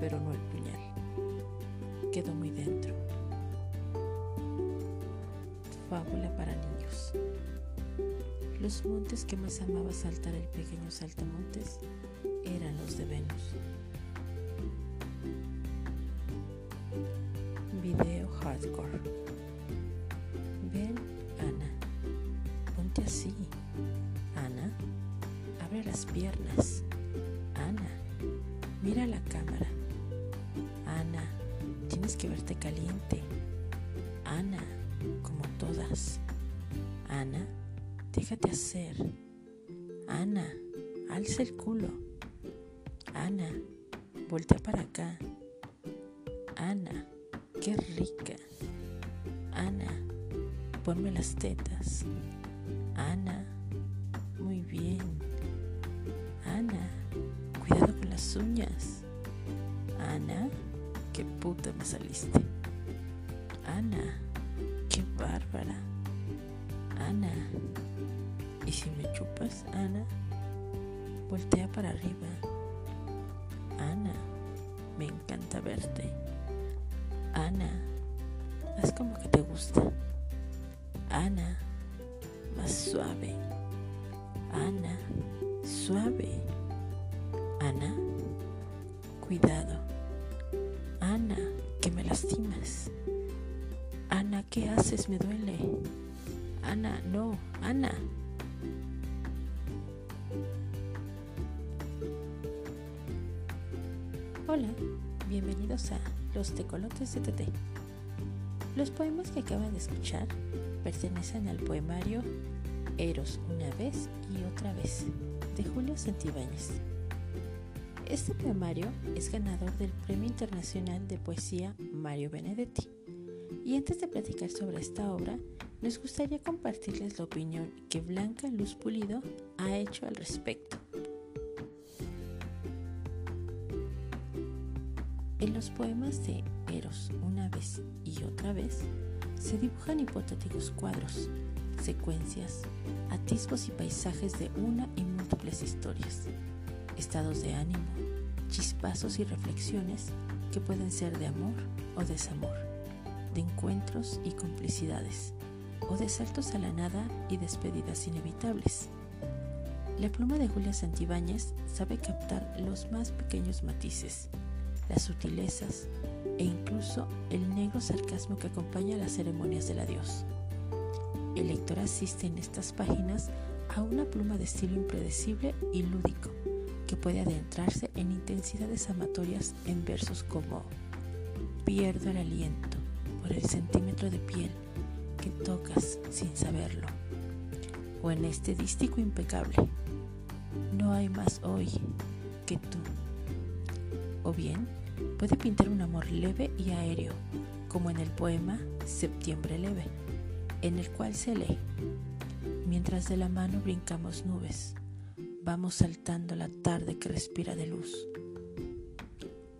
pero no el puñal. Quedo muy dentro fábula para niños. Los montes que más amaba saltar el pequeño saltamontes eran los de Venus. Mira la cámara. Ana, tienes que verte caliente. Ana, como todas. Ana, déjate hacer. Ana, alza el culo. Ana, voltea para acá. Ana, qué rica. Ana, ponme las tetas. Ana, uñas. Ana, qué puta me saliste. Ana, qué bárbara. Ana, ¿y si me chupas, Ana? Voltea para arriba. Ana, me encanta verte. Ana, haz como que te gusta. ¿Qué haces? Me duele. Ana, no, Ana. Hola, bienvenidos a Los Tecolotes de TT. Los poemas que acaban de escuchar pertenecen al poemario Eros una vez y otra vez de Julio Santibáñez. Este poemario es ganador del Premio Internacional de Poesía Mario Benedetti. Y antes de platicar sobre esta obra, nos gustaría compartirles la opinión que Blanca Luz Pulido ha hecho al respecto. En los poemas de Eros una vez y otra vez se dibujan hipotéticos cuadros, secuencias, atisbos y paisajes de una y múltiples historias, estados de ánimo, chispazos y reflexiones que pueden ser de amor o desamor, de encuentros y complicidades, o de saltos a la nada y despedidas inevitables. La pluma de Julia Santibáñez sabe captar los más pequeños matices, las sutilezas e incluso el negro sarcasmo que acompaña las ceremonias del adiós. El lector asiste en estas páginas a una pluma de estilo impredecible y lúdico que puede adentrarse en intensidades amatorias en versos como Pierdo el aliento el centímetro de piel que tocas sin saberlo, o en este dístico impecable, No hay más hoy que tú. O bien, puede pintar un amor leve y aéreo, como en el poema Septiembre leve, en el cual se lee, mientras de la mano brincamos nubes, vamos saltando la tarde que respira de luz.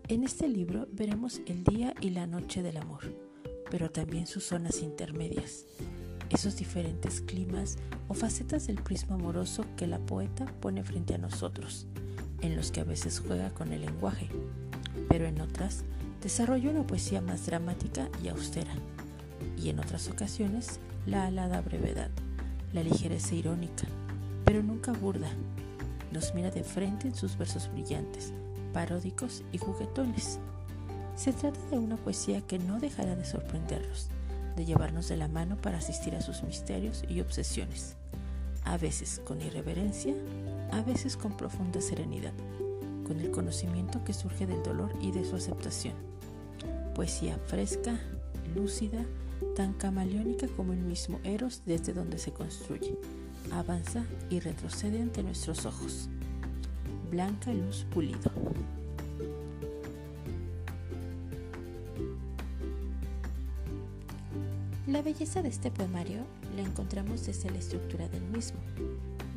En este libro veremos el día y la noche del amor, pero también sus zonas intermedias, esos diferentes climas o facetas del prisma amoroso que la poeta pone frente a nosotros, en los que a veces juega con el lenguaje, pero en otras desarrolla una poesía más dramática y austera, y en otras ocasiones la alada brevedad, la ligereza irónica, pero nunca burda, nos mira de frente en sus versos brillantes, paródicos y juguetones. Se trata de una poesía que no dejará de sorprenderlos, de llevarnos de la mano para asistir a sus misterios y obsesiones, a veces con irreverencia, a veces con profunda serenidad, con el conocimiento que surge del dolor y de su aceptación. Poesía fresca, lúcida, tan camaleónica como el mismo Eros desde donde se construye, avanza y retrocede ante nuestros ojos. Blanca Luz Pulido. Belleza de este poemario la encontramos desde la estructura del mismo,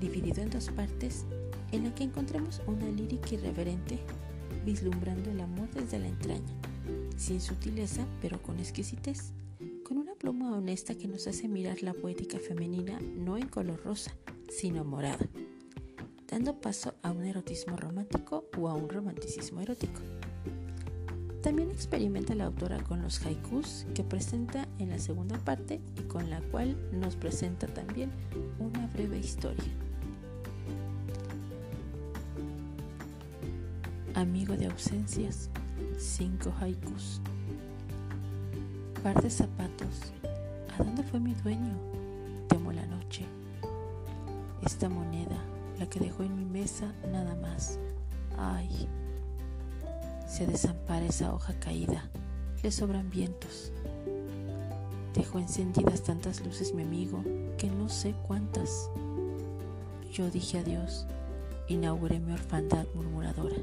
dividido en dos partes, en la que encontramos una lírica irreverente, vislumbrando el amor desde la entraña, sin sutileza pero con exquisitez, con una pluma honesta que nos hace mirar la poética femenina no en color rosa, sino morada, dando paso a un erotismo romántico o a un romanticismo erótico. También experimenta la autora con los haikus que presenta en la segunda parte y con la cual nos presenta también una breve historia. Amigo de ausencias, cinco haikus. Par de zapatos, ¿a dónde fue mi dueño? Temo la noche. Esta moneda, la que dejó en mi mesa, nada más. Ay, se desampara esa hoja caída, le sobran vientos. Dejó encendidas tantas luces mi amigo, que no sé cuántas. Yo dije adiós, inauguré mi orfandad murmuradora.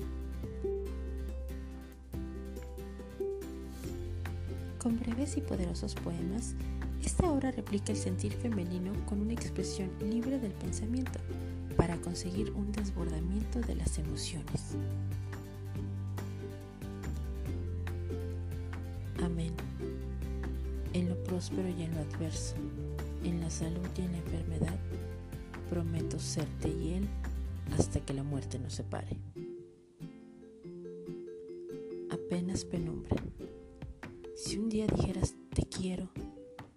Con breves y poderosos poemas, esta obra replica el sentir femenino con una expresión libre del pensamiento para conseguir un desbordamiento de las emociones. Próspero y en lo adverso, en la salud y en la enfermedad, prometo serte y él hasta que la muerte nos separe. Apenas penumbra. Si un día dijeras te quiero,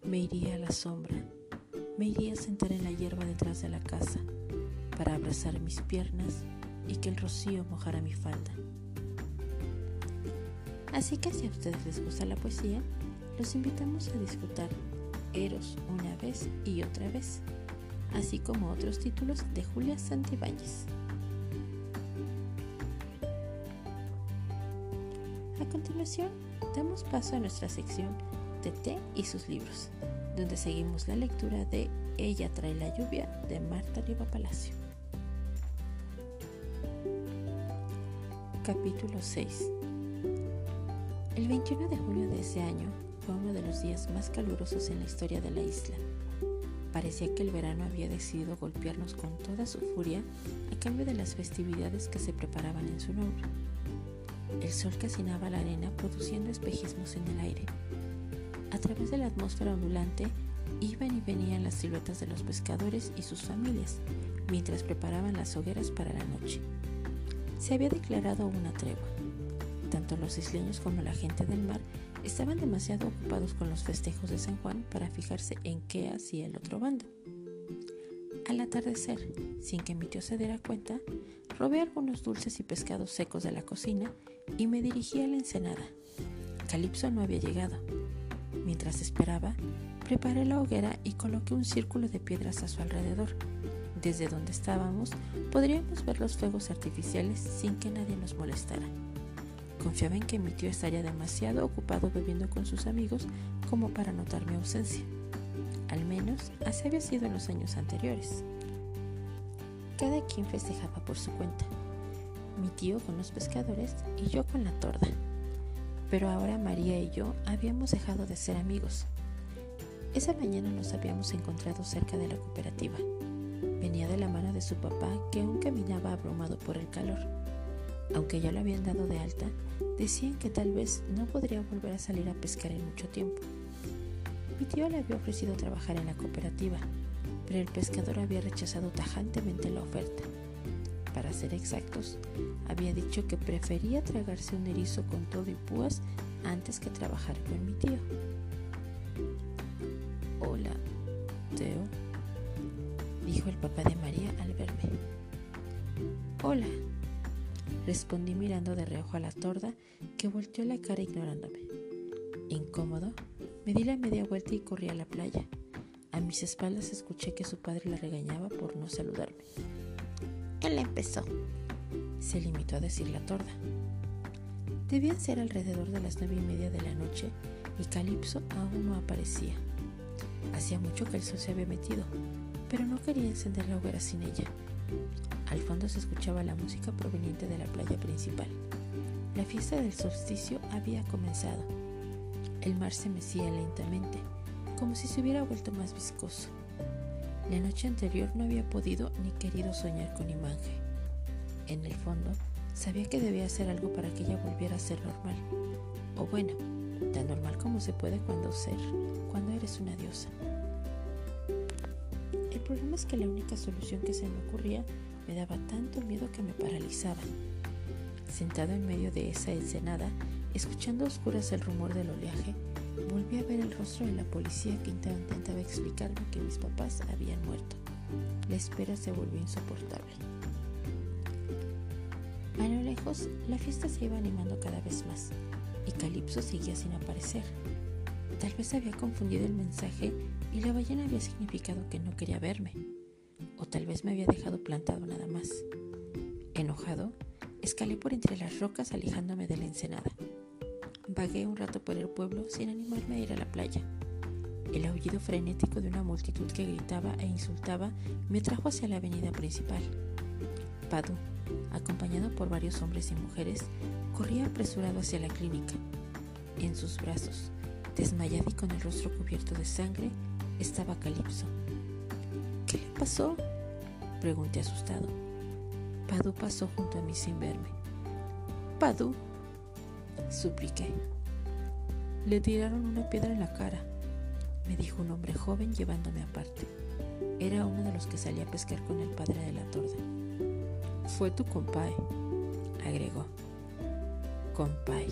me iría a la sombra, me iría a sentar en la hierba detrás de la casa para abrazar mis piernas y que el rocío mojara mi falda. Así que si a ustedes les gusta la poesía, los invitamos a disfrutar Eros una vez y otra vez, así como otros títulos de Julia Santibáñez. A continuación, damos paso a nuestra sección de y sus libros, donde seguimos la lectura de Ella trae la lluvia de Marta Riva Palacio. Capítulo 6 el 21 de junio de ese año fue uno de los días más calurosos en la historia de la isla. Parecía que el verano había decidido golpearnos con toda su furia a cambio de las festividades que se preparaban en su nombre. El sol cacinaba la arena produciendo espejismos en el aire. A través de la atmósfera ondulante iban y venían las siluetas de los pescadores y sus familias mientras preparaban las hogueras para la noche. Se había declarado una tregua tanto los isleños como la gente del mar estaban demasiado ocupados con los festejos de San Juan para fijarse en qué hacía el otro bando. Al atardecer, sin que mi tío se diera cuenta, robé algunos dulces y pescados secos de la cocina y me dirigí a la ensenada. Calipso no había llegado. Mientras esperaba, preparé la hoguera y coloqué un círculo de piedras a su alrededor. Desde donde estábamos podríamos ver los fuegos artificiales sin que nadie nos molestara. Confiaba en que mi tío estaría demasiado ocupado bebiendo con sus amigos como para notar mi ausencia. Al menos así había sido en los años anteriores. Cada quien festejaba por su cuenta. Mi tío con los pescadores y yo con la torda. Pero ahora María y yo habíamos dejado de ser amigos. Esa mañana nos habíamos encontrado cerca de la cooperativa. Venía de la mano de su papá que aún caminaba abrumado por el calor. Aunque ya lo habían dado de alta, decían que tal vez no podría volver a salir a pescar en mucho tiempo. Mi tío le había ofrecido trabajar en la cooperativa, pero el pescador había rechazado tajantemente la oferta. Para ser exactos, había dicho que prefería tragarse un erizo con todo y púas antes que trabajar con mi tío. Hola, Teo, dijo el papá de María al verme. Hola, respondí mirando de reojo a la torda que volteó la cara ignorándome. Incómodo, me di la media vuelta y corrí a la playa. A mis espaldas escuché que su padre la regañaba por no saludarme. Él empezó, se limitó a decir la torda. Debían ser alrededor de las nueve y media de la noche y Calipso aún no aparecía. Hacía mucho que el sol se había metido, pero no quería encender la hoguera sin ella. Al fondo se escuchaba la música proveniente de la playa principal. La fiesta del solsticio había comenzado. El mar se mecía lentamente. como si se hubiera vuelto más viscoso. La noche anterior no había podido ni querido soñar con Imanje. En el fondo, sabía que debía hacer algo para que ella volviera a ser normal. O bueno, tan normal como se puede cuando ser, cuando eres una diosa. El problema es que la única solución que se me ocurría me daba tanto miedo que me paralizaba. Sentado en medio de esa ensenada, escuchando a oscuras el rumor del oleaje, volví a ver el rostro de la policía que intentaba explicarme que mis papás habían muerto. La espera se volvió insoportable. A lo lejos, la fiesta se iba animando cada vez más y Calipso seguía sin aparecer. Tal vez había confundido el mensaje y la ballena había significado que no quería verme. O tal vez me había dejado plantado nada más. Enojado, escalé por entre las rocas alejándome de la ensenada. Vagué un rato por el pueblo sin animarme a ir a la playa. El aullido frenético de una multitud que gritaba e insultaba me trajo hacia la avenida principal. Padu, acompañado por varios hombres y mujeres, corría apresurado hacia la clínica. En sus brazos, desmayado y con el rostro cubierto de sangre, estaba Calipso. ¿Qué le pasó? Pregunté asustado. Padu pasó junto a mí sin verme. Padu, supliqué. Le tiraron una piedra en la cara, me dijo un hombre joven llevándome aparte. Era uno de los que salía a pescar con el padre de la torda. Fue tu compay, agregó. Compay,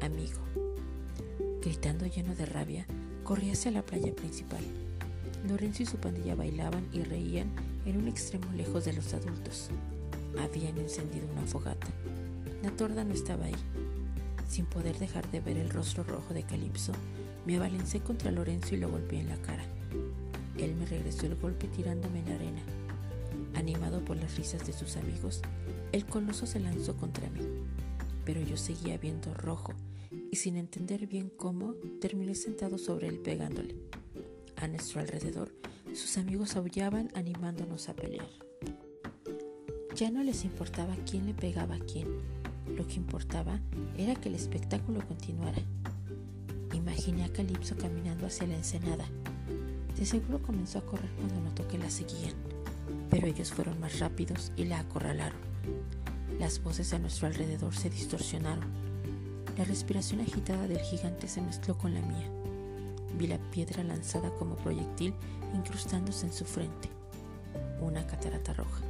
amigo. Gritando lleno de rabia, corrí hacia la playa principal. Lorenzo y su pandilla bailaban y reían en un extremo lejos de los adultos. Habían encendido una fogata. La torda no estaba ahí. Sin poder dejar de ver el rostro rojo de Calipso, me abalancé contra Lorenzo y lo golpeé en la cara. Él me regresó el golpe tirándome en la arena. Animado por las risas de sus amigos, el coloso se lanzó contra mí. Pero yo seguía viendo rojo y sin entender bien cómo, terminé sentado sobre él pegándole. A nuestro alrededor, sus amigos aullaban animándonos a pelear. Ya no les importaba quién le pegaba a quién, lo que importaba era que el espectáculo continuara. Imaginé a Calipso caminando hacia la ensenada. De seguro comenzó a correr cuando notó que la seguían, pero ellos fueron más rápidos y la acorralaron. Las voces a nuestro alrededor se distorsionaron. La respiración agitada del gigante se mezcló con la mía. Vi la piedra lanzada como proyectil incrustándose en su frente. Una catarata roja.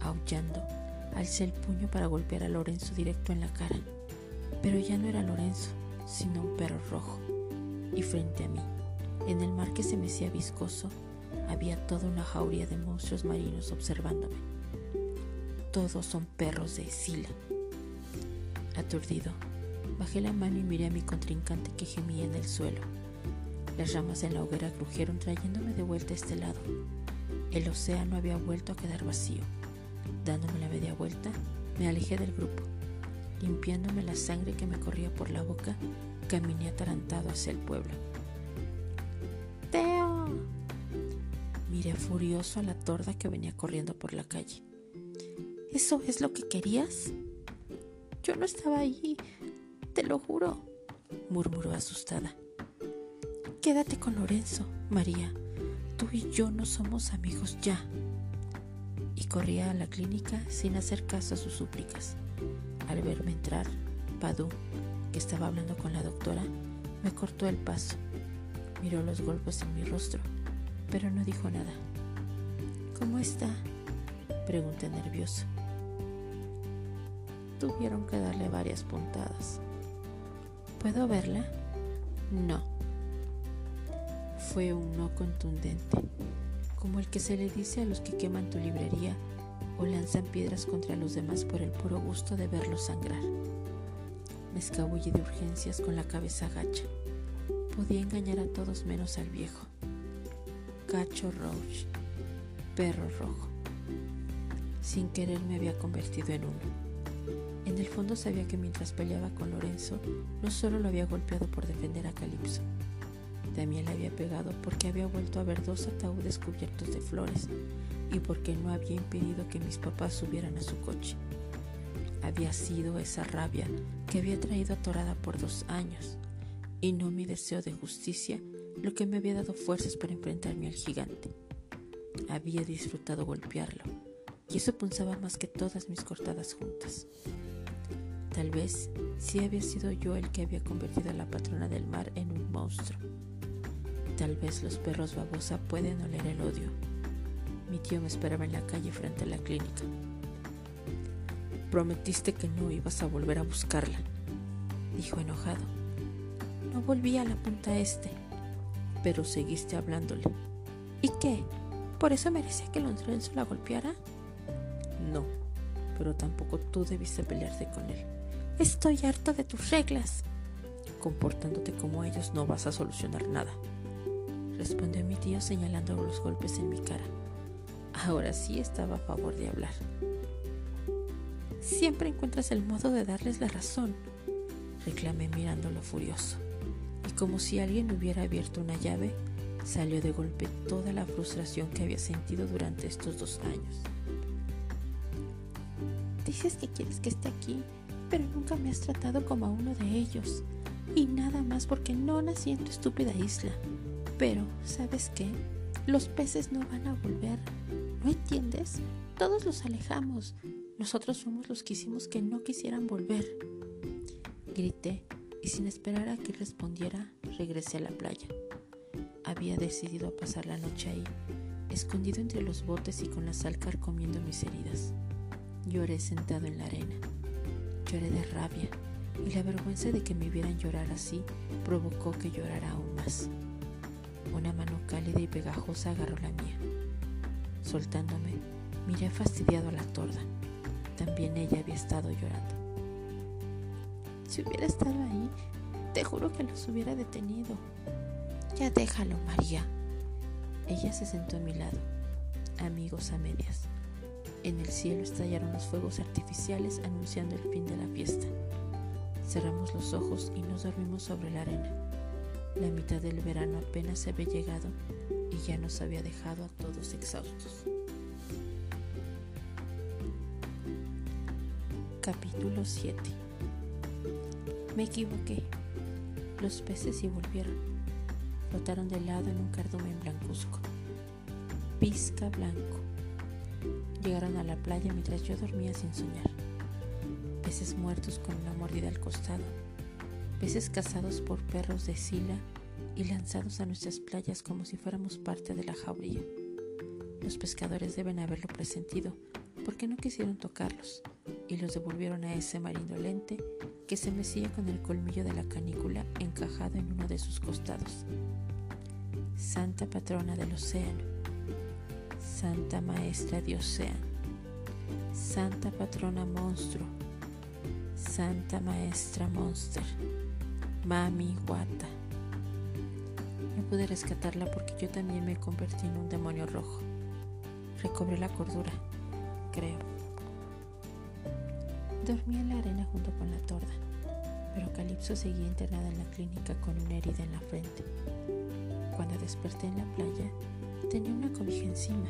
Aullando, Alcé el puño para golpear a Lorenzo directo en la cara, pero ya no era Lorenzo, sino un perro rojo. Y frente a mí, en el mar que se mecía viscoso, había toda una jauría de monstruos marinos observándome. Todos son perros de Sila. Aturdido, bajé la mano y miré a mi contrincante que gemía en el suelo. Las ramas en la hoguera crujieron trayéndome de vuelta a este lado. El océano había vuelto a quedar vacío. Dándome la media vuelta, me alejé del grupo. Limpiándome la sangre que me corría por la boca, caminé atarantado hacia el pueblo. ¡Teo! Miré furioso a la torda que venía corriendo por la calle. ¿Eso es lo que querías? Yo no estaba allí, te lo juro, murmuró asustada. Quédate con Lorenzo, María. Tú y yo no somos amigos ya y corría a la clínica sin hacer caso a sus súplicas. Al verme entrar, Padu, que estaba hablando con la doctora, me cortó el paso. Miró los golpes en mi rostro, pero no dijo nada. ¿Cómo está? Pregunté nervioso. Tuvieron que darle varias puntadas. ¿Puedo verla? No. Fue un no contundente como el que se le dice a los que queman tu librería o lanzan piedras contra los demás por el puro gusto de verlos sangrar. Me escabullí de urgencias con la cabeza gacha. Podía engañar a todos menos al viejo. Cacho Roach, perro rojo. Sin querer me había convertido en uno. En el fondo sabía que mientras peleaba con Lorenzo, no solo lo había golpeado por defender a Calipso, también le había pegado porque había vuelto a ver dos ataúdes cubiertos de flores y porque no había impedido que mis papás subieran a su coche. Había sido esa rabia que había traído atorada por dos años y no mi deseo de justicia lo que me había dado fuerzas para enfrentarme al gigante. Había disfrutado golpearlo, y eso punzaba más que todas mis cortadas juntas. Tal vez sí había sido yo el que había convertido a la patrona del mar en un monstruo. Tal vez los perros babosa pueden oler el odio. Mi tío me esperaba en la calle frente a la clínica. Prometiste que no ibas a volver a buscarla, dijo enojado. No volví a la punta este, pero seguiste hablándole. ¿Y qué? ¿Por eso merecía que Lorenzo la golpeara? No, pero tampoco tú debiste pelearte con él. Estoy harta de tus reglas. Comportándote como ellos no vas a solucionar nada, respondió mi tío señalando los golpes en mi cara. Ahora sí estaba a favor de hablar. Siempre encuentras el modo de darles la razón, reclamé mirándolo furioso. Y como si alguien hubiera abierto una llave, salió de golpe toda la frustración que había sentido durante estos dos años. Dices que quieres que esté aquí, pero nunca me has tratado como a uno de ellos. Y nada más porque no nací en tu estúpida isla. Pero, ¿sabes qué? Los peces no van a volver. ¿No entiendes? Todos los alejamos. Nosotros somos los que hicimos que no quisieran volver. Grité y sin esperar a que respondiera, regresé a la playa. Había decidido pasar la noche ahí, escondido entre los botes y con la sal carcomiendo mis heridas. Lloré sentado en la arena. Lloré de rabia y la vergüenza de que me vieran llorar así provocó que llorara aún más. Una mano cálida y pegajosa agarró la mía. Soltándome, miré fastidiado a la torda. También ella había estado llorando. Si hubiera estado ahí, te juro que los hubiera detenido. Ya déjalo, María. Ella se sentó a mi lado, amigos a medias. En el cielo estallaron los fuegos artificiales anunciando el fin de la fiesta. Cerramos los ojos y nos dormimos sobre la arena. La mitad del verano apenas había llegado y ya nos había dejado a todos exhaustos. Capítulo 7 Me equivoqué. Los peces sí volvieron. Flotaron de lado en un cardumen blancuzco. Pizca blanco. Llegaron a la playa mientras yo dormía sin soñar. Peces muertos con una mordida al costado. Peces cazados por perros de sila y lanzados a nuestras playas como si fuéramos parte de la jauría. Los pescadores deben haberlo presentido porque no quisieron tocarlos y los devolvieron a ese mar indolente que se mecía con el colmillo de la canícula encajado en uno de sus costados. Santa patrona del océano, Santa maestra de océano, Santa patrona monstruo, Santa maestra monster, Mami Guata. No pude rescatarla porque yo también me convertí en un demonio rojo. Recobré la cordura, creo. Dormí en la arena junto con la torda, pero Calipso seguía internada en la clínica con una herida en la frente. Cuando desperté en la playa, tenía una cobija encima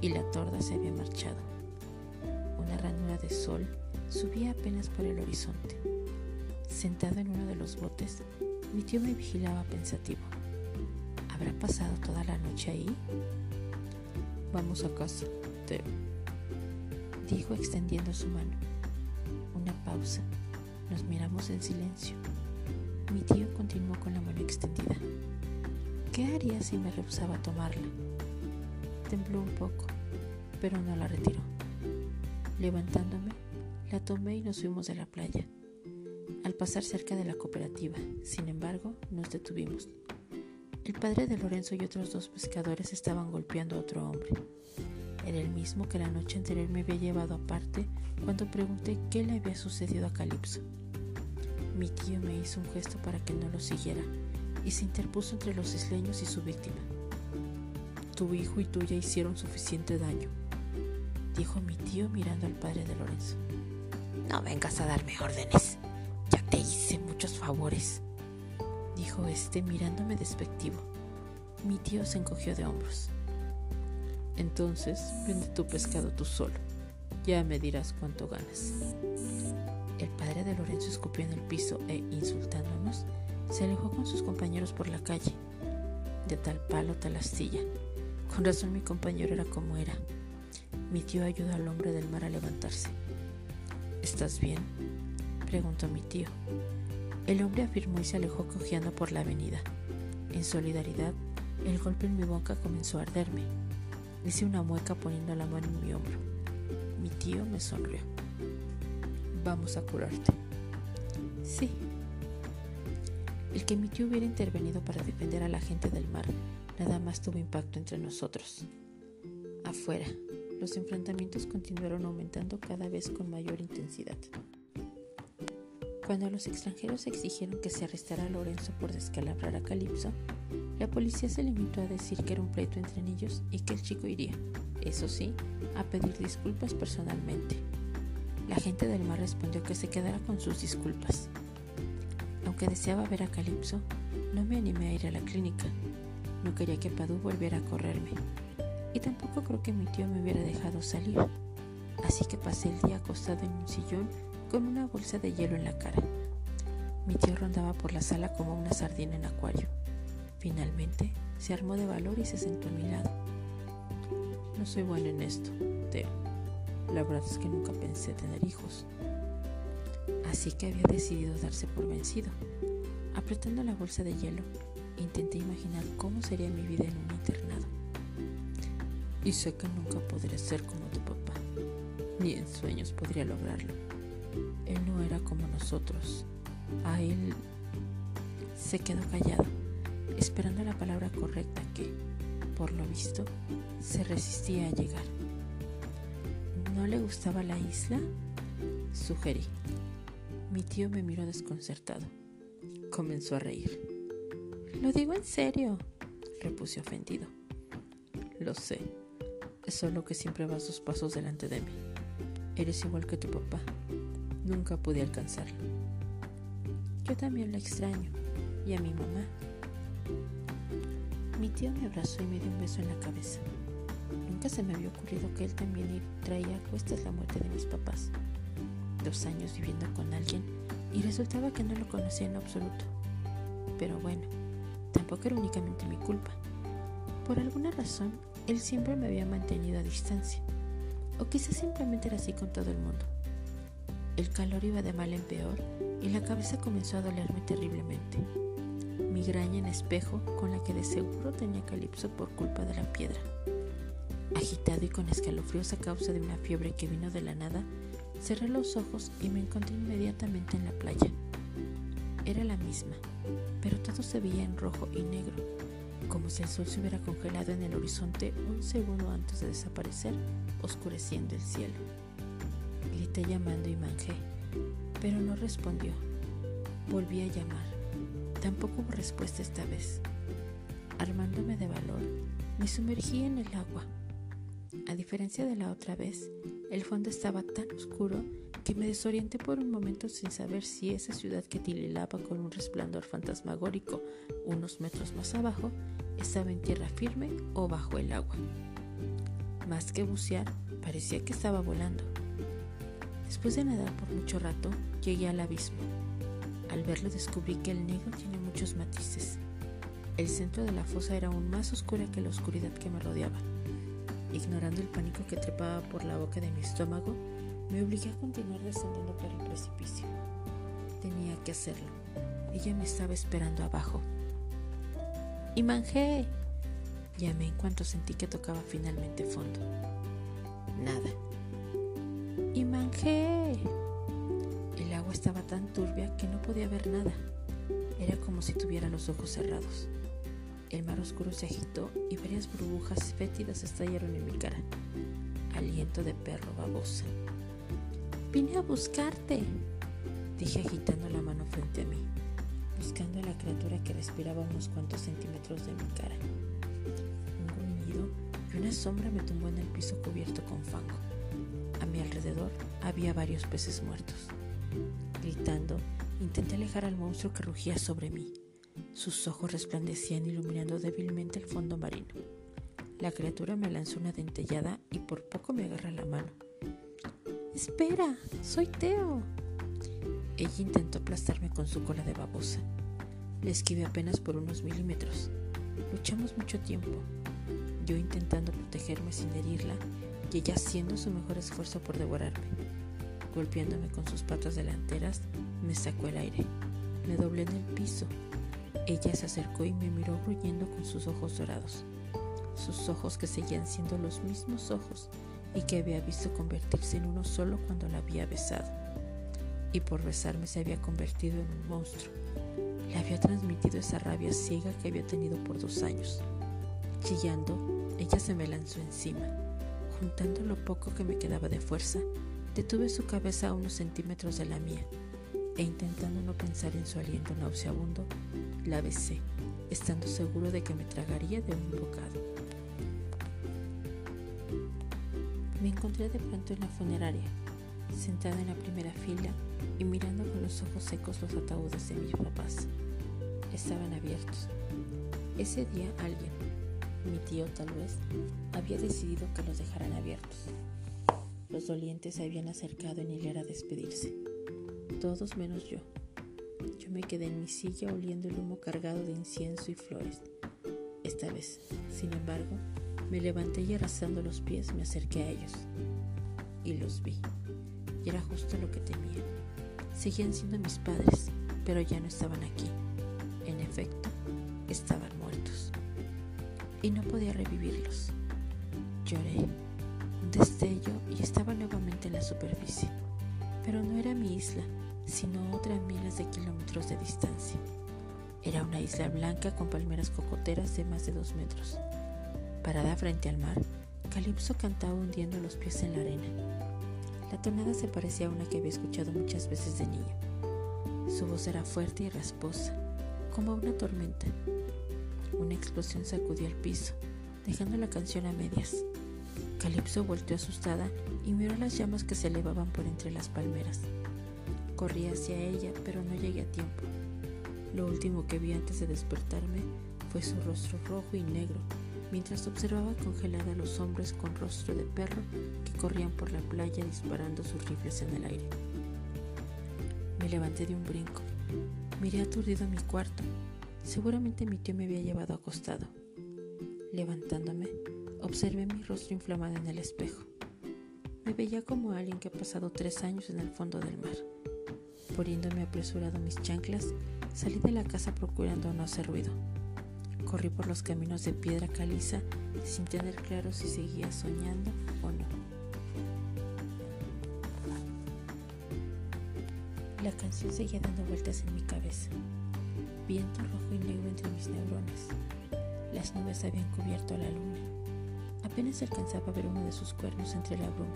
y la torda se había marchado. Una ranura de sol subía apenas por el horizonte. Sentado en uno de los botes, mi tío me vigilaba pensativo. ¿Habrá pasado toda la noche ahí? Vamos a casa, te... dijo extendiendo su mano. Una pausa. Nos miramos en silencio. Mi tío continuó con la mano extendida. ¿Qué haría si me rehusaba tomarla? Tembló un poco, pero no la retiró. Levantándome, la tomé y nos fuimos de la playa. Al pasar cerca de la cooperativa, sin embargo, nos detuvimos. El padre de Lorenzo y otros dos pescadores estaban golpeando a otro hombre. Era el mismo que la noche anterior me había llevado aparte cuando pregunté qué le había sucedido a Calipso. Mi tío me hizo un gesto para que no lo siguiera y se interpuso entre los isleños y su víctima. Tu hijo y tuya hicieron suficiente daño, dijo mi tío mirando al padre de Lorenzo. No vengas a darme órdenes, te hice muchos favores, dijo este mirándome despectivo. Mi tío se encogió de hombros. Entonces, vende tu pescado tú solo. Ya me dirás cuánto ganas. El padre de Lorenzo escupió en el piso e, insultándonos, se alejó con sus compañeros por la calle. De tal palo, tal astilla. Con razón mi compañero era como era. Mi tío ayuda al hombre del mar a levantarse. ¿Estás bien? Preguntó mi tío. El hombre afirmó y se alejó cojeando por la avenida. En solidaridad, el golpe en mi boca comenzó a arderme. Hice una mueca poniendo la mano en mi hombro. Mi tío me sonrió. Vamos a curarte. Sí. El que mi tío hubiera intervenido para defender a la gente del mar nada más tuvo impacto entre nosotros. Afuera, los enfrentamientos continuaron aumentando cada vez con mayor intensidad. Cuando los extranjeros exigieron que se arrestara a Lorenzo por descalabrar a Calipso, la policía se limitó a decir que era un pleito entre ellos y que el chico iría, eso sí, a pedir disculpas personalmente. La gente del mar respondió que se quedara con sus disculpas. Aunque deseaba ver a Calipso, no me animé a ir a la clínica. No quería que Padú volviera a correrme. Y tampoco creo que mi tío me hubiera dejado salir. Así que pasé el día acostado en un sillón con una bolsa de hielo en la cara. Mi tío rondaba por la sala como una sardina en acuario. Finalmente se armó de valor y se sentó a mi lado. No soy bueno en esto, Teo. La verdad es que nunca pensé tener hijos. Así que había decidido darse por vencido. Apretando la bolsa de hielo, intenté imaginar cómo sería mi vida en un internado. Y sé que nunca podré ser como tu papá, ni en sueños podría lograrlo. Él no era como nosotros. A él se quedó callado, esperando la palabra correcta que, por lo visto, se resistía a llegar. ¿No le gustaba la isla? Sugerí. Mi tío me miró desconcertado. Comenzó a reír. Lo digo en serio, repuse ofendido. Lo sé, es solo que siempre vas dos pasos delante de mí. Eres igual que tu papá. Nunca pude alcanzarlo. Yo también la extraño, y a mi mamá. Mi tío me abrazó y me dio un beso en la cabeza. Nunca se me había ocurrido que él también traía a cuestas la muerte de mis papás. Dos años viviendo con alguien y resultaba que no lo conocía en absoluto. Pero bueno, tampoco era únicamente mi culpa. Por alguna razón, él siempre me había mantenido a distancia. O quizás simplemente era así con todo el mundo. El calor iba de mal en peor y la cabeza comenzó a dolerme terriblemente. Migraña en espejo con la que de seguro tenía calipso por culpa de la piedra. Agitado y con escalofríos a causa de una fiebre que vino de la nada, cerré los ojos y me encontré inmediatamente en la playa. Era la misma, pero todo se veía en rojo y negro, como si el sol se hubiera congelado en el horizonte un segundo antes de desaparecer, oscureciendo el cielo. Llamando y manjé, pero no respondió. Volví a llamar. Tampoco hubo respuesta esta vez. Armándome de valor, me sumergí en el agua. A diferencia de la otra vez, el fondo estaba tan oscuro que me desorienté por un momento sin saber si esa ciudad que tirilaba con un resplandor fantasmagórico unos metros más abajo estaba en tierra firme o bajo el agua. Más que bucear, parecía que estaba volando. Después de nadar por mucho rato, llegué al abismo. Al verlo descubrí que el negro tiene muchos matices. El centro de la fosa era aún más oscura que la oscuridad que me rodeaba. Ignorando el pánico que trepaba por la boca de mi estómago, me obligué a continuar descendiendo por el precipicio. Tenía que hacerlo. Ella me estaba esperando abajo. ¡Y manjé! Llamé en cuanto sentí que tocaba finalmente fondo. Nada y manjé. El agua estaba tan turbia que no podía ver nada. Era como si tuviera los ojos cerrados. El mar oscuro se agitó y varias burbujas fétidas estallaron en mi cara. Aliento de perro babosa. Vine a buscarte, dije agitando la mano frente a mí, buscando a la criatura que respiraba unos cuantos centímetros de mi cara. Un gruñido y una sombra me tumbó en el piso cubierto con fango. Alrededor había varios peces muertos. Gritando, intenté alejar al monstruo que rugía sobre mí. Sus ojos resplandecían iluminando débilmente el fondo marino. La criatura me lanzó una dentellada y por poco me agarra la mano. Espera, soy Teo. Ella intentó aplastarme con su cola de babosa. Le esquivé apenas por unos milímetros. Luchamos mucho tiempo, yo intentando protegerme sin herirla y ella haciendo su mejor esfuerzo por devorarme. Golpeándome con sus patas delanteras, me sacó el aire. Me doblé en el piso. Ella se acercó y me miró gruñendo con sus ojos dorados. Sus ojos que seguían siendo los mismos ojos y que había visto convertirse en uno solo cuando la había besado. Y por besarme se había convertido en un monstruo. Le había transmitido esa rabia ciega que había tenido por dos años. Chillando, ella se me lanzó encima. Juntando lo poco que me quedaba de fuerza, detuve su cabeza a unos centímetros de la mía e intentando no pensar en su aliento nauseabundo, la besé, estando seguro de que me tragaría de un bocado. Me encontré de pronto en la funeraria, sentada en la primera fila y mirando con los ojos secos los ataúdes de mis papás. Estaban abiertos. Ese día alguien, mi tío tal vez, había decidido que los dejaran abiertos. Los dolientes se habían acercado en hilera a despedirse, todos menos yo. Yo me quedé en mi silla oliendo el humo cargado de incienso y flores. Esta vez, sin embargo, me levanté y arrastrando los pies me acerqué a ellos. Y los vi. Y era justo lo que temía. Seguían siendo mis padres, pero ya no estaban aquí. En efecto, estaban y no podía revivirlos. Lloré, un destello y estaba nuevamente en la superficie. Pero no era mi isla, sino otra a miles de kilómetros de distancia. Era una isla blanca con palmeras cocoteras de más de dos metros. Parada frente al mar, Calipso cantaba hundiendo los pies en la arena. La tonada se parecía a una que había escuchado muchas veces de niño. Su voz era fuerte y rasposa, como una tormenta, una explosión sacudió el piso, dejando la canción a medias. Calipso volteó asustada y miró las llamas que se elevaban por entre las palmeras. Corrí hacia ella, pero no llegué a tiempo. Lo último que vi antes de despertarme fue su rostro rojo y negro, mientras observaba congelada a los hombres con rostro de perro que corrían por la playa disparando sus rifles en el aire. Me levanté de un brinco. Miré aturdido a mi cuarto Seguramente mi tío me había llevado acostado. Levantándome, observé mi rostro inflamado en el espejo. Me veía como alguien que ha pasado tres años en el fondo del mar. Poniéndome apresurado mis chanclas, salí de la casa procurando no hacer ruido. Corrí por los caminos de piedra caliza sin tener claro si seguía soñando o no. La canción seguía dando vueltas en mi cabeza viento rojo y negro entre mis neuronas. Las nubes habían cubierto a la luna. Apenas alcanzaba a ver uno de sus cuernos entre la bruma.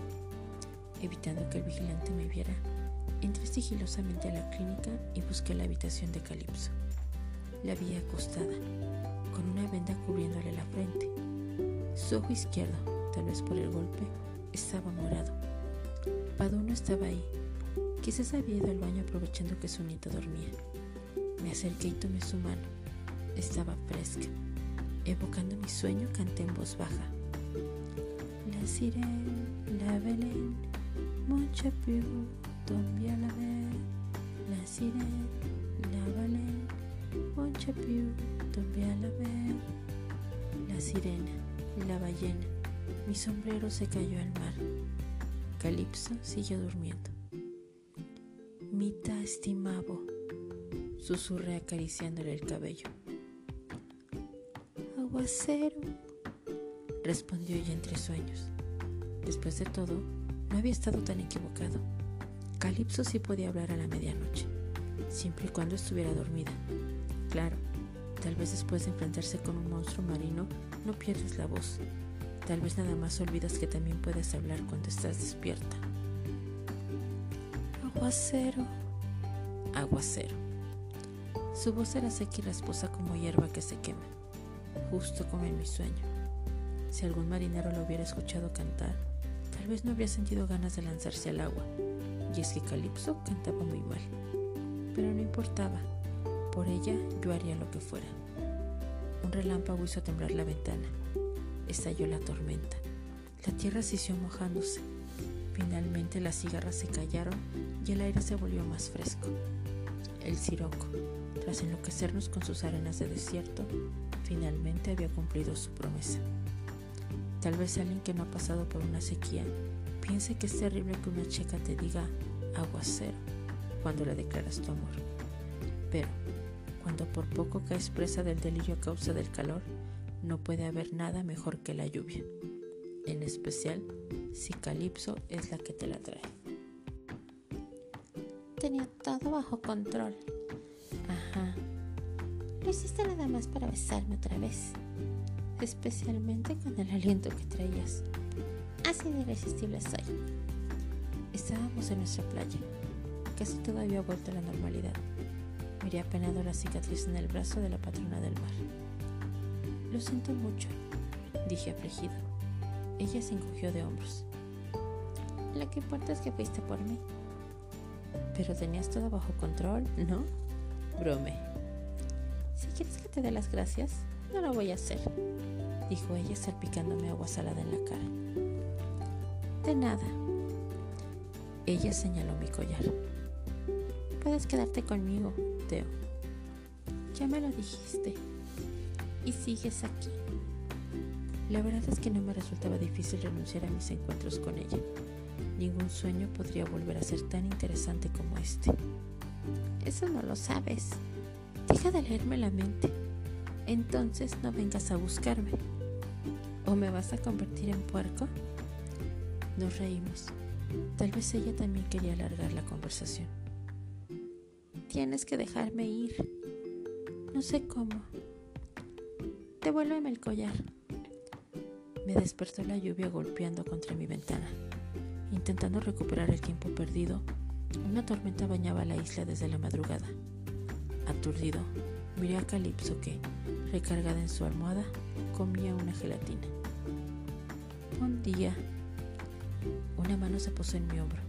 Evitando que el vigilante me viera, entré sigilosamente a la clínica y busqué la habitación de Calipso. La vi acostada, con una venda cubriéndole la frente. Su ojo izquierdo, tal vez por el golpe, estaba morado. Paduno estaba ahí. Quizás había ido al baño aprovechando que su nieta dormía. Me acerqué y tomé su mano. Estaba fresca. Evocando mi sueño, canté en voz baja. La sirena, la Belén, mucha più, tombe a la ver. La sirena, la Belén, mucha più, tombe a la ver. La sirena, la ballena, mi sombrero se cayó al mar. Calipso siguió durmiendo. Mita estimabo susurré acariciándole el cabello. Aguacero, respondió ella entre sueños. Después de todo, no había estado tan equivocado. Calipso sí podía hablar a la medianoche, siempre y cuando estuviera dormida. Claro, tal vez después de enfrentarse con un monstruo marino no pierdes la voz. Tal vez nada más olvidas que también puedes hablar cuando estás despierta. Aguacero. Aguacero. Su voz era seca y rasposa como hierba que se quema, justo como en mi sueño. Si algún marinero lo hubiera escuchado cantar, tal vez no habría sentido ganas de lanzarse al agua. Y es que Calipso cantaba muy mal. Pero no importaba. Por ella yo haría lo que fuera. Un relámpago hizo temblar la ventana. Estalló la tormenta. La tierra se hizo mojándose. Finalmente las cigarras se callaron y el aire se volvió más fresco. El siroco, tras enloquecernos con sus arenas de desierto, finalmente había cumplido su promesa. Tal vez alguien que no ha pasado por una sequía piense que es terrible que una chica te diga aguacero cuando le declaras tu amor. Pero cuando por poco caes presa del delirio a causa del calor, no puede haber nada mejor que la lluvia, en especial si Calipso es la que te la trae. Tenía todo bajo control. Ajá. Lo hiciste nada más para besarme otra vez, especialmente con el aliento que traías. Así de irresistible soy. Estábamos en nuestra playa. Casi todo había vuelto a la normalidad. Miré apenado la cicatriz en el brazo de la patrona del mar. Lo siento mucho, dije afligido. Ella se encogió de hombros. Lo que importa es que fuiste por mí. Pero tenías todo bajo control, ¿no? Brome. Si quieres que te dé las gracias, no lo voy a hacer, dijo ella salpicándome agua salada en la cara. De nada. Ella señaló mi collar. Puedes quedarte conmigo, Teo. Ya me lo dijiste y sigues aquí. La verdad es que no me resultaba difícil renunciar a mis encuentros con ella. Ningún sueño podría volver a ser tan interesante como este. Eso no lo sabes. Deja de leerme la mente. Entonces no vengas a buscarme. ¿O me vas a convertir en puerco? Nos reímos. Tal vez ella también quería alargar la conversación. Tienes que dejarme ir. No sé cómo. Devuélveme el collar. Me despertó la lluvia golpeando contra mi ventana. Intentando recuperar el tiempo perdido, una tormenta bañaba la isla desde la madrugada. Aturdido, miré a Calipso que, recargada en su almohada, comía una gelatina. Un día, una mano se posó en mi hombro.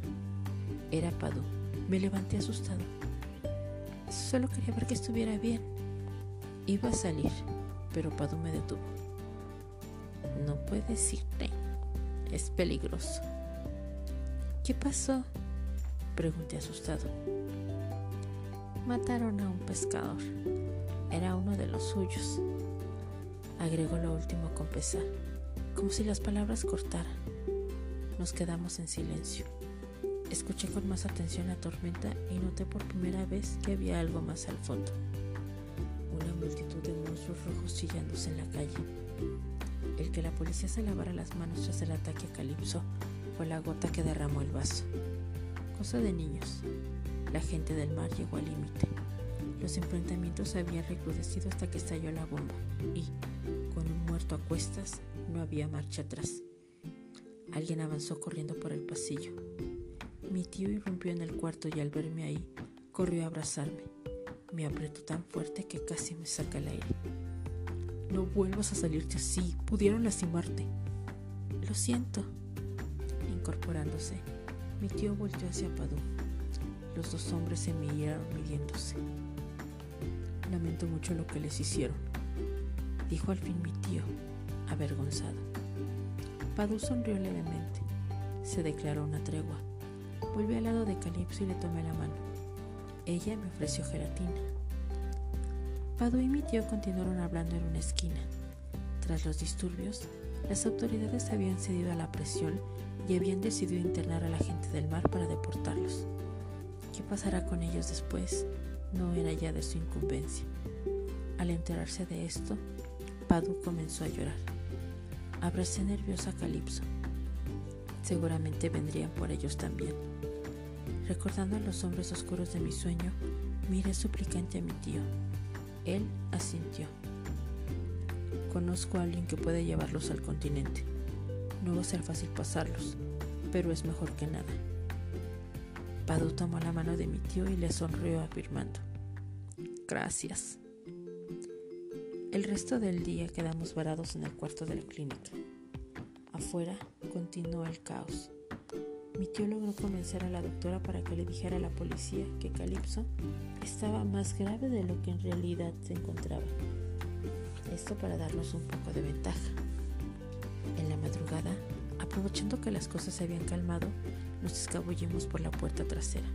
Era Padu. Me levanté asustado. Solo quería ver que estuviera bien. Iba a salir, pero Padu me detuvo. No puedes irte. Es peligroso. ¿Qué pasó? Pregunté asustado. Mataron a un pescador. Era uno de los suyos. Agregó lo último con pesar, como si las palabras cortaran. Nos quedamos en silencio. Escuché con más atención la tormenta y noté por primera vez que había algo más al fondo una multitud de monstruos rojos chillándose en la calle. El que la policía se lavara las manos tras el ataque a Calipso fue la gota que derramó el vaso. Cosa de niños. La gente del mar llegó al límite. Los enfrentamientos habían recrudecido hasta que estalló la bomba y, con un muerto a cuestas, no había marcha atrás. Alguien avanzó corriendo por el pasillo. Mi tío irrumpió en el cuarto y al verme ahí, corrió a abrazarme. Me apretó tan fuerte que casi me saca el aire. No vuelvas a salirte así, pudieron lastimarte. Lo siento. Incorporándose, mi tío volvió hacia Padú. Los dos hombres se miraron midiéndose. Lamento mucho lo que les hicieron, dijo al fin mi tío, avergonzado. Padú sonrió levemente. Se declaró una tregua. Volví al lado de Calipso y le tomé la mano. Ella me ofreció gelatina. Padu y mi tío continuaron hablando en una esquina. Tras los disturbios, las autoridades habían cedido a la presión y habían decidido internar a la gente del mar para deportarlos. ¿Qué pasará con ellos después? No era ya de su incumbencia. Al enterarse de esto, Padu comenzó a llorar. Abracé nerviosa a Calipso. Seguramente vendrían por ellos también. Recordando a los hombres oscuros de mi sueño, miré suplicante a mi tío. Él asintió. Conozco a alguien que puede llevarlos al continente. No va a ser fácil pasarlos, pero es mejor que nada. Padu tomó la mano de mi tío y le sonrió afirmando. Gracias. El resto del día quedamos varados en el cuarto de la clínica. Afuera continuó el caos. Mi tío logró convencer a la doctora para que le dijera a la policía que Calipso estaba más grave de lo que en realidad se encontraba. Esto para darnos un poco de ventaja. Aprovechando que las cosas se habían calmado, nos escabullimos por la puerta trasera.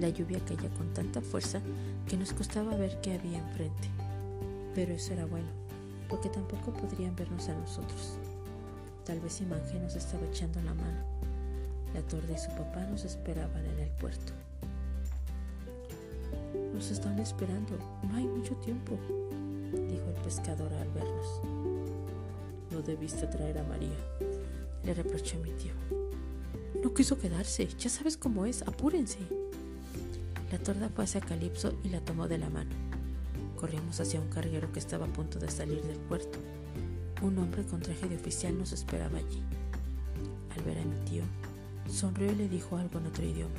La lluvia caía con tanta fuerza que nos costaba ver qué había enfrente. Pero eso era bueno, porque tampoco podrían vernos a nosotros. Tal vez Imanje nos estaba echando la mano. La torda y su papá nos esperaban en el puerto. Nos están esperando, no hay mucho tiempo, dijo el pescador al vernos. No debiste traer a María, le reprochó mi tío. No quiso quedarse, ya sabes cómo es, apúrense. La torda fue hacia Calipso y la tomó de la mano. Corrimos hacia un carguero que estaba a punto de salir del puerto. Un hombre con traje de oficial nos esperaba allí. Al ver a mi tío, sonrió y le dijo algo en otro idioma.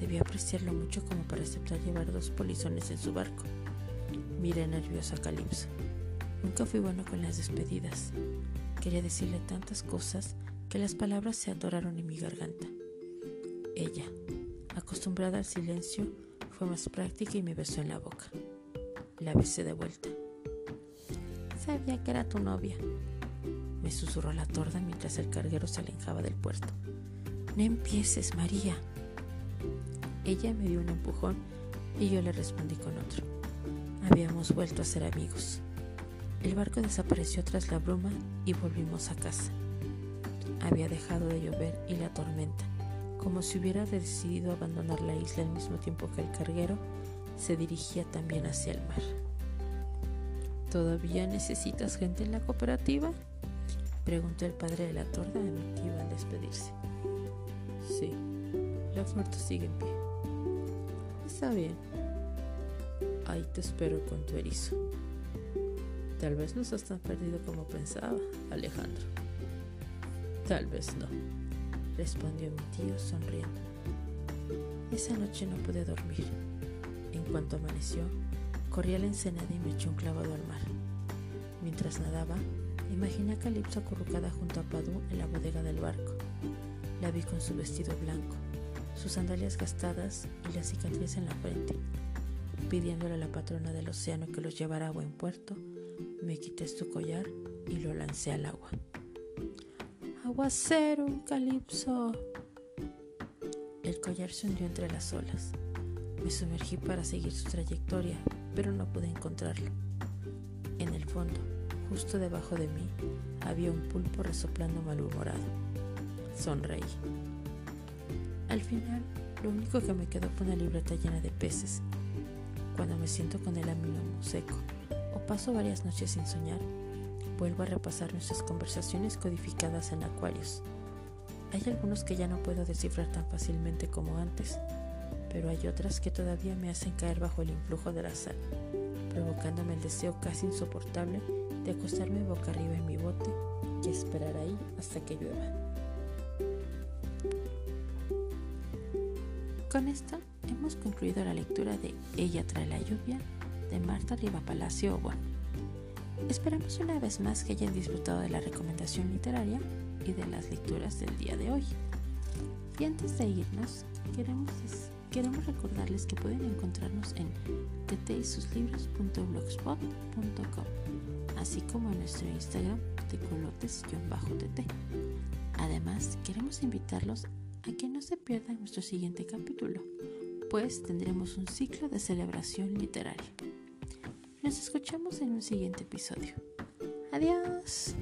Debía apreciarlo mucho como para aceptar llevar dos polizones en su barco. Miré nervioso a Calipso. Nunca fui bueno con las despedidas. Quería decirle tantas cosas que las palabras se atoraron en mi garganta. Ella, acostumbrada al silencio, fue más práctica y me besó en la boca. La besé de vuelta. Sabía que era tu novia. Me susurró la torda mientras el carguero se alejaba del puerto. No empieces, María. Ella me dio un empujón y yo le respondí con otro. Habíamos vuelto a ser amigos. El barco desapareció tras la bruma y volvimos a casa. Había dejado de llover y la tormenta, como si hubiera decidido abandonar la isla al mismo tiempo que el carguero se dirigía también hacia el mar. ¿Todavía necesitas gente en la cooperativa? Preguntó el padre de la torda a mi tío al despedirse. Sí, la oferta sigue en pie. Está bien. Ahí te espero con tu erizo. Tal vez no estás tan perdido como pensaba, Alejandro. Tal vez no, respondió mi tío sonriendo. Esa noche no pude dormir. En cuanto amaneció, corrí a la ensenada y me eché un clavado al mar. Mientras nadaba, imaginé a Calipso acurrucada junto a Padú en la bodega del barco. La vi con su vestido blanco, sus sandalias gastadas y la cicatriz en la frente. Pidiéndole a la patrona del océano que los llevara a buen puerto, me quité su collar y lo lancé al agua. ¡Aguacero, Calipso! El collar se hundió entre las olas. Me sumergí para seguir su trayectoria, pero no pude encontrarlo. En el fondo, justo debajo de mí, había un pulpo resoplando malhumorado. Sonreí. Al final, lo único que me quedó fue una libreta llena de peces. Cuando me siento con el ánimo seco, o paso varias noches sin soñar, vuelvo a repasar nuestras conversaciones codificadas en acuarios. Hay algunos que ya no puedo descifrar tan fácilmente como antes, pero hay otras que todavía me hacen caer bajo el influjo de la sal, provocándome el deseo casi insoportable de acostarme boca arriba en mi bote y esperar ahí hasta que llueva. Con esto hemos concluido la lectura de Ella trae la lluvia de Marta Riva Palacio Obon. Esperamos una vez más que hayan disfrutado de la recomendación literaria y de las lecturas del día de hoy. Y antes de irnos, queremos, queremos recordarles que pueden encontrarnos en teteisuslibros.blogspot.com, así como en nuestro Instagram de colotes-tt. Además, queremos invitarlos a que no se pierdan nuestro siguiente capítulo, pues tendremos un ciclo de celebración literaria. Nos escuchamos en un siguiente episodio. Adiós.